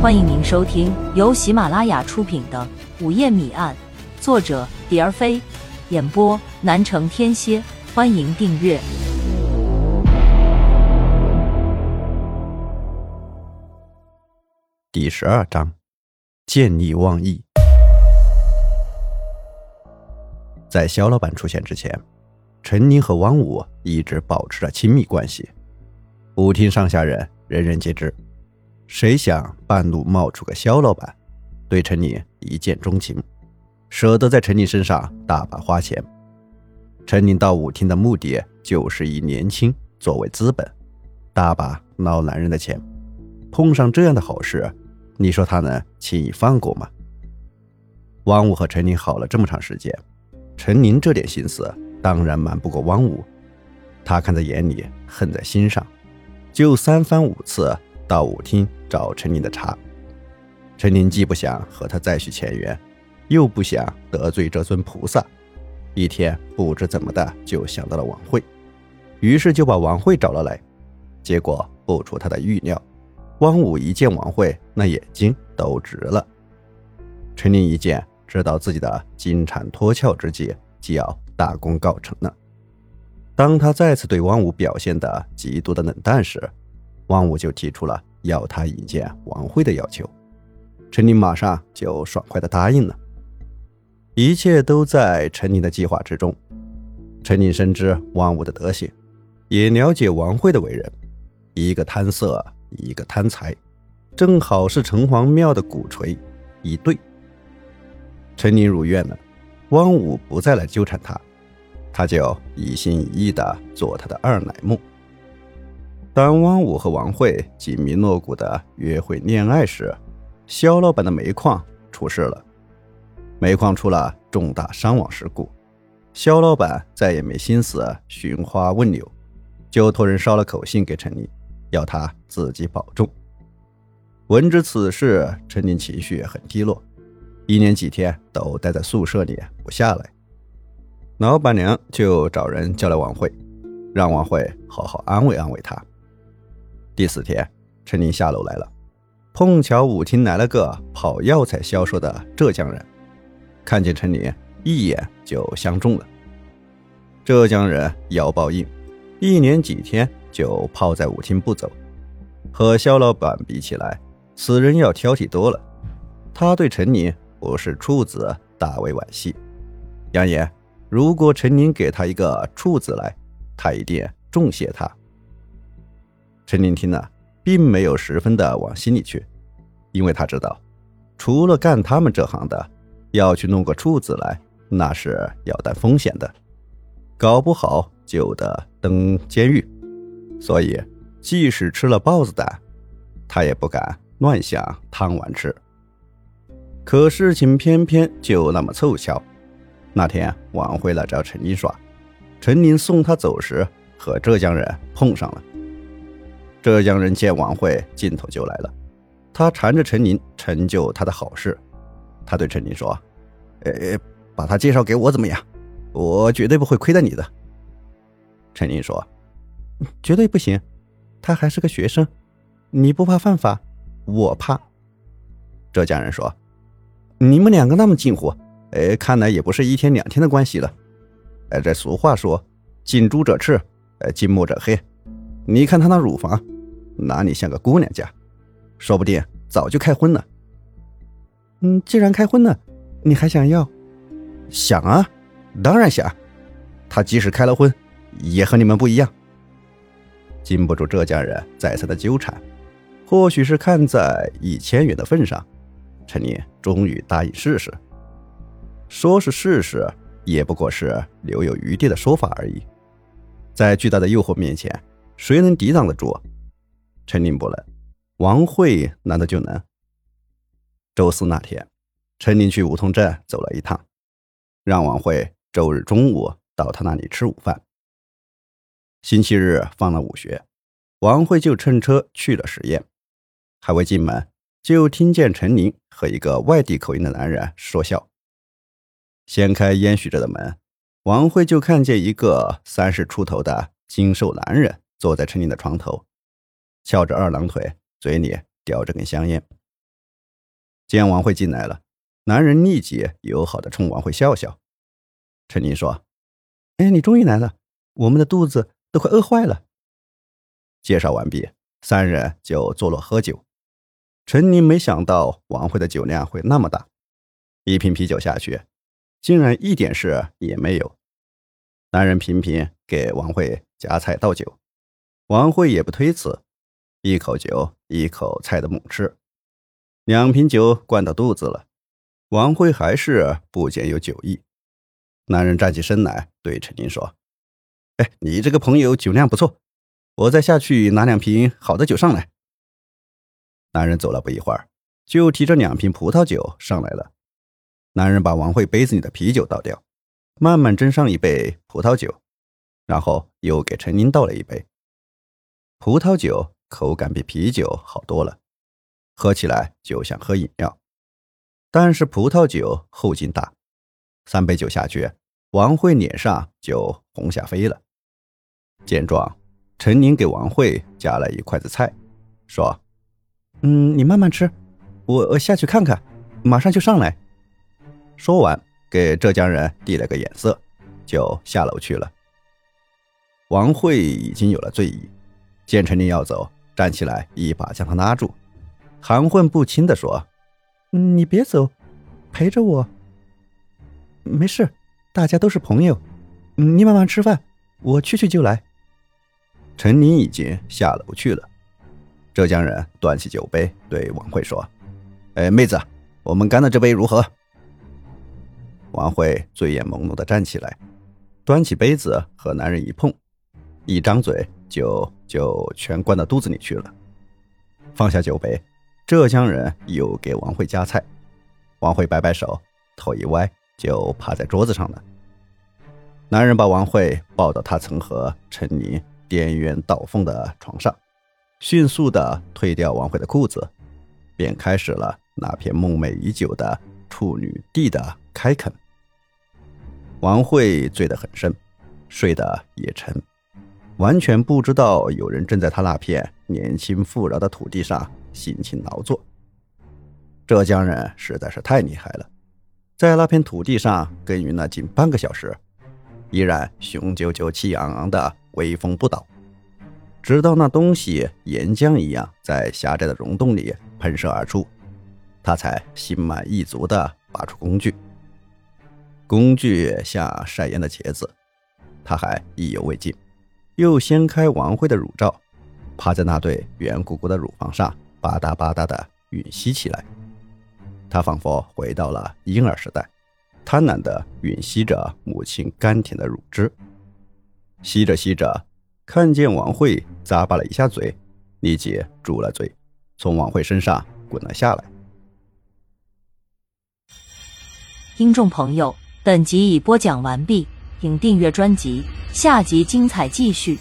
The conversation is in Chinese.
欢迎您收听由喜马拉雅出品的《午夜谜案》，作者蝶儿飞，演播南城天蝎。欢迎订阅第十二章：见利忘义。在肖老板出现之前，陈宁和王五一直保持着亲密关系。舞厅上下人人人皆知，谁想半路冒出个肖老板，对陈宁一见钟情，舍得在陈宁身上大把花钱。陈宁到舞厅的目的就是以年轻作为资本，大把捞男人的钱。碰上这样的好事，你说他能轻易放过吗？汪武和陈宁好了这么长时间，陈宁这点心思当然瞒不过汪武，他看在眼里，恨在心上，就三番五次到舞厅找陈宁的茬。陈宁既不想和他再续前缘，又不想得罪这尊菩萨，一天不知怎么的就想到了王慧，于是就把王慧找了来。结果不出他的预料。汪武一见王慧，那眼睛都直了。陈宁一见，知道自己的金蝉脱壳之计就要大功告成了。当他再次对汪武表现的极度的冷淡时，汪武就提出了要他引荐王辉的要求。陈林马上就爽快的答应了。一切都在陈林的计划之中。陈林深知汪武的德行，也了解王辉的为人，一个贪色。一个贪财，正好是城隍庙的鼓槌一对。陈宁如愿了，汪武不再来纠缠他，他就一心一意的做他的二奶母。当汪武和王慧紧密锣鼓的约会恋爱时，肖老板的煤矿出事了，煤矿出了重大伤亡事故，肖老板再也没心思寻花问柳，就托人捎了口信给陈宁。要他自己保重。闻知此事，陈宁情绪很低落，一连几天都待在宿舍里不下来。老板娘就找人叫来王慧，让王慧好好安慰安慰他。第四天，陈宁下楼来了，碰巧舞厅来了个跑药材销售的浙江人，看见陈宁，一眼就相中了。浙江人腰包硬，一连几天。就泡在舞厅不走，和肖老板比起来，此人要挑剔多了。他对陈宁不是处子，大为惋惜，扬言如果陈宁给他一个处子来，他一定重谢他。陈林听了，并没有十分的往心里去，因为他知道，除了干他们这行的，要去弄个处子来，那是要担风险的，搞不好就得登监狱。所以，即使吃了豹子胆，他也不敢乱想贪玩吃。可事情偏偏就那么凑巧，那天王慧来找陈林耍，陈林送他走时和浙江人碰上了。浙江人见王慧劲头就来了，他缠着陈宁成就他的好事。他对陈宁说：“呃，把他介绍给我怎么样？我绝对不会亏待你的。”陈宁说。绝对不行，他还是个学生，你不怕犯法，我怕。浙江人说：“你们两个那么近乎，哎，看来也不是一天两天的关系了。哎，这俗话说，近朱者赤，哎，近墨者黑。你看他那乳房，哪里像个姑娘家？说不定早就开荤了。嗯，既然开荤了，你还想要？想啊，当然想。他即使开了荤，也和你们不一样。”经不住浙江人再三的纠缠，或许是看在一千元的份上，陈宁终于答应试试。说是试试，也不过是留有余地的说法而已。在巨大的诱惑面前，谁能抵挡得住？陈林不能，王慧难道就能？周四那天，陈宁去梧桐镇走了一趟，让王慧周日中午到他那里吃午饭。星期日放了午学，王慧就乘车去了实验。还未进门，就听见陈宁和一个外地口音的男人说笑。掀开烟熏着的门，王慧就看见一个三十出头的精瘦男人坐在陈宁的床头，翘着二郎腿，嘴里叼着根香烟。见王慧进来了，男人立即友好的冲王慧笑笑。陈宁说：“哎，你终于来了，我们的肚子都快饿坏了。”介绍完毕，三人就坐落喝酒。陈宁没想到王慧的酒量会那么大，一瓶啤酒下去，竟然一点事也没有。男人频频给王慧夹菜倒酒，王慧也不推辞，一口酒一口菜的猛吃。两瓶酒灌到肚子了，王慧还是不减有酒意。男人站起身来，对陈宁说：“哎，你这个朋友酒量不错，我再下去拿两瓶好的酒上来。”男人走了不一会儿，就提着两瓶葡萄酒上来了。男人把王慧杯子里的啤酒倒掉，慢慢斟上一杯葡萄酒，然后又给陈宁倒了一杯。葡萄酒口感比啤酒好多了。喝起来就像喝饮料，但是葡萄酒后劲大，三杯酒下去，王慧脸上就红下飞了。见状，陈宁给王慧夹了一筷子菜，说：“嗯，你慢慢吃，我我下去看看，马上就上来。”说完，给浙江人递了个眼色，就下楼去了。王慧已经有了醉意，见陈林要走，站起来一把将他拉住。含混不清的说：“你别走，陪着我。没事，大家都是朋友。你慢慢吃饭，我去去就来。”陈林已经下楼去了。浙江人端起酒杯对王慧说：“哎，妹子，我们干了这杯如何？”王慧醉眼朦胧的站起来，端起杯子和男人一碰，一张嘴酒就全灌到肚子里去了。放下酒杯。浙江人又给王慧夹菜，王慧摆摆手，头一歪就趴在桌子上了。男人把王慧抱到他曾和陈宁颠鸢倒凤的床上，迅速的褪掉王慧的裤子，便开始了那片梦寐已久的处女地的开垦。王慧醉得很深，睡得也沉，完全不知道有人正在他那片年轻富饶的土地上。辛勤劳作，浙江人实在是太厉害了，在那片土地上耕耘了近半个小时，依然雄赳赳、气昂昂的威风不倒，直到那东西岩浆一样在狭窄的溶洞里喷射而出，他才心满意足地拔出工具。工具像晒烟的茄子，他还意犹未尽，又掀开王慧的乳罩，趴在那对圆鼓鼓的乳房上。吧嗒吧嗒的吮吸起来，他仿佛回到了婴儿时代，贪婪地吮吸着母亲甘甜的乳汁。吸着吸着，看见王慧咂巴了一下嘴，立即住了嘴，从王慧身上滚了下来。听众朋友，本集已播讲完毕，请订阅专辑，下集精彩继续。